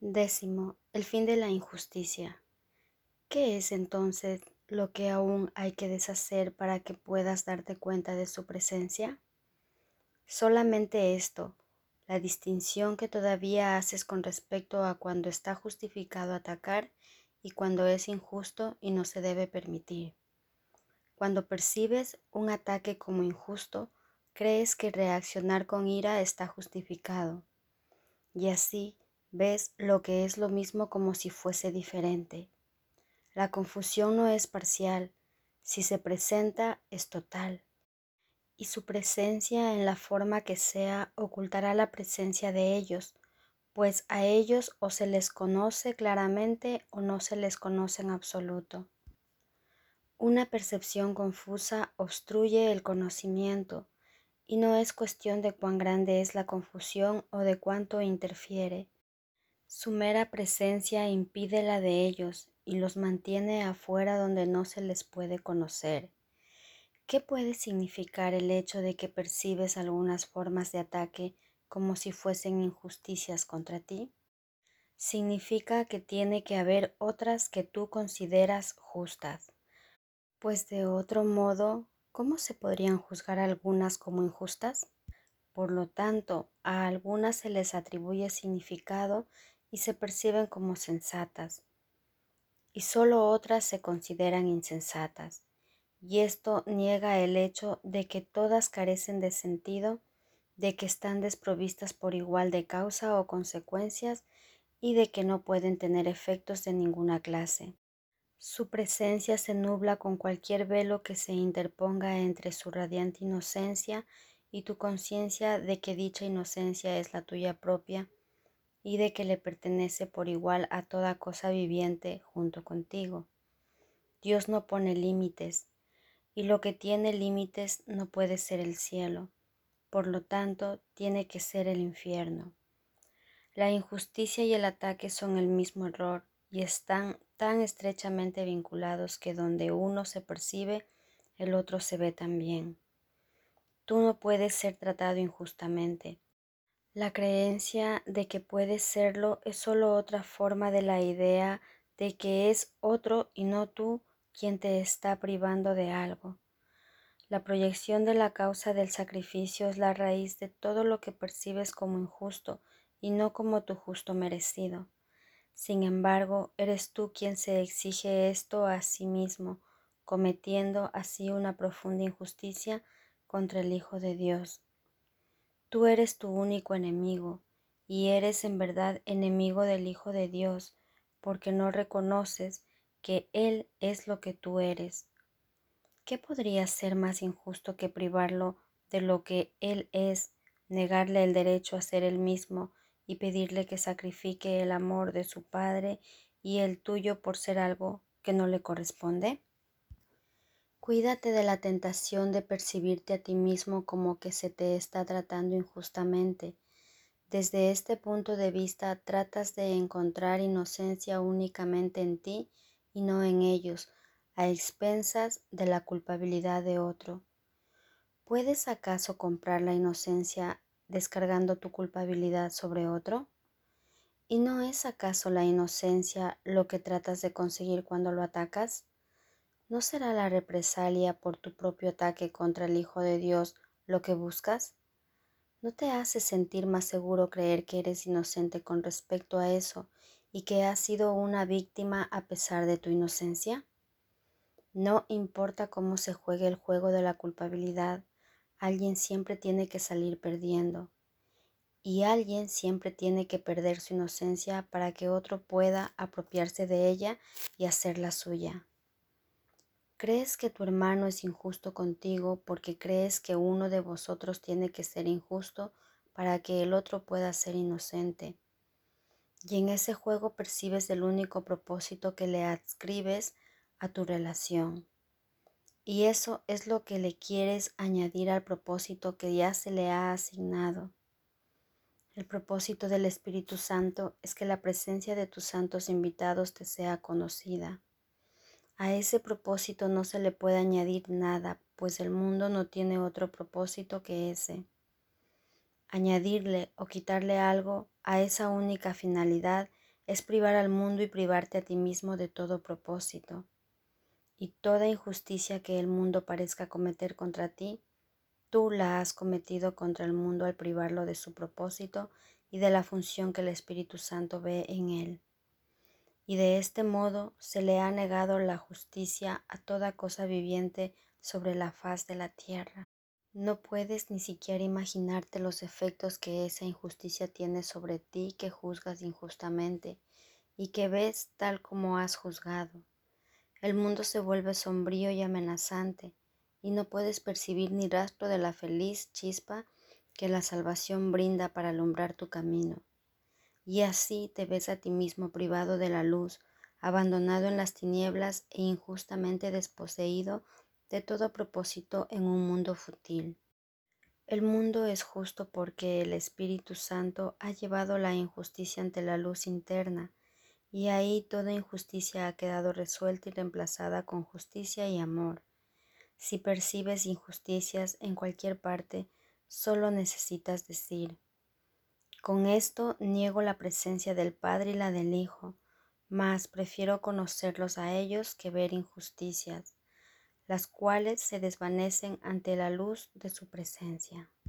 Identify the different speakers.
Speaker 1: Décimo, el fin de la injusticia. ¿Qué es entonces lo que aún hay que deshacer para que puedas darte cuenta de su presencia? Solamente esto, la distinción que todavía haces con respecto a cuando está justificado atacar y cuando es injusto y no se debe permitir. Cuando percibes un ataque como injusto, crees que reaccionar con ira está justificado. Y así ves lo que es lo mismo como si fuese diferente. La confusión no es parcial, si se presenta es total. Y su presencia en la forma que sea ocultará la presencia de ellos, pues a ellos o se les conoce claramente o no se les conoce en absoluto. Una percepción confusa obstruye el conocimiento, y no es cuestión de cuán grande es la confusión o de cuánto interfiere. Su mera presencia impide la de ellos y los mantiene afuera donde no se les puede conocer. ¿Qué puede significar el hecho de que percibes algunas formas de ataque como si fuesen injusticias contra ti? Significa que tiene que haber otras que tú consideras justas, pues de otro modo, ¿cómo se podrían juzgar algunas como injustas? Por lo tanto, a algunas se les atribuye significado y se perciben como sensatas, y solo otras se consideran insensatas. Y esto niega el hecho de que todas carecen de sentido, de que están desprovistas por igual de causa o consecuencias y de que no pueden tener efectos de ninguna clase. Su presencia se nubla con cualquier velo que se interponga entre su radiante inocencia y tu conciencia de que dicha inocencia es la tuya propia y de que le pertenece por igual a toda cosa viviente junto contigo. Dios no pone límites, y lo que tiene límites no puede ser el cielo, por lo tanto tiene que ser el infierno. La injusticia y el ataque son el mismo error y están tan estrechamente vinculados que donde uno se percibe, el otro se ve también. Tú no puedes ser tratado injustamente, la creencia de que puedes serlo es solo otra forma de la idea de que es otro y no tú quien te está privando de algo. La proyección de la causa del sacrificio es la raíz de todo lo que percibes como injusto y no como tu justo merecido. Sin embargo, eres tú quien se exige esto a sí mismo, cometiendo así una profunda injusticia contra el Hijo de Dios. Tú eres tu único enemigo, y eres en verdad enemigo del Hijo de Dios, porque no reconoces que Él es lo que tú eres. ¿Qué podría ser más injusto que privarlo de lo que Él es, negarle el derecho a ser Él mismo y pedirle que sacrifique el amor de su Padre y el tuyo por ser algo que no le corresponde? Cuídate de la tentación de percibirte a ti mismo como que se te está tratando injustamente. Desde este punto de vista tratas de encontrar inocencia únicamente en ti y no en ellos, a expensas de la culpabilidad de otro. ¿Puedes acaso comprar la inocencia descargando tu culpabilidad sobre otro? ¿Y no es acaso la inocencia lo que tratas de conseguir cuando lo atacas? ¿No será la represalia por tu propio ataque contra el Hijo de Dios lo que buscas? ¿No te hace sentir más seguro creer que eres inocente con respecto a eso y que has sido una víctima a pesar de tu inocencia? No importa cómo se juegue el juego de la culpabilidad, alguien siempre tiene que salir perdiendo. Y alguien siempre tiene que perder su inocencia para que otro pueda apropiarse de ella y hacerla suya. ¿Crees que tu hermano es injusto contigo porque crees que uno de vosotros tiene que ser injusto para que el otro pueda ser inocente? Y en ese juego percibes el único propósito que le adscribes a tu relación. Y eso es lo que le quieres añadir al propósito que ya se le ha asignado. El propósito del Espíritu Santo es que la presencia de tus santos invitados te sea conocida. A ese propósito no se le puede añadir nada, pues el mundo no tiene otro propósito que ese. Añadirle o quitarle algo a esa única finalidad es privar al mundo y privarte a ti mismo de todo propósito. Y toda injusticia que el mundo parezca cometer contra ti, tú la has cometido contra el mundo al privarlo de su propósito y de la función que el Espíritu Santo ve en él. Y de este modo se le ha negado la justicia a toda cosa viviente sobre la faz de la tierra. No puedes ni siquiera imaginarte los efectos que esa injusticia tiene sobre ti que juzgas injustamente y que ves tal como has juzgado. El mundo se vuelve sombrío y amenazante y no puedes percibir ni rastro de la feliz chispa que la salvación brinda para alumbrar tu camino. Y así te ves a ti mismo privado de la luz, abandonado en las tinieblas e injustamente desposeído de todo propósito en un mundo fútil. El mundo es justo porque el Espíritu Santo ha llevado la injusticia ante la luz interna, y ahí toda injusticia ha quedado resuelta y reemplazada con justicia y amor. Si percibes injusticias en cualquier parte, solo necesitas decir, con esto niego la presencia del Padre y la del Hijo, mas prefiero conocerlos a ellos que ver injusticias las cuales se desvanecen ante la luz de su presencia.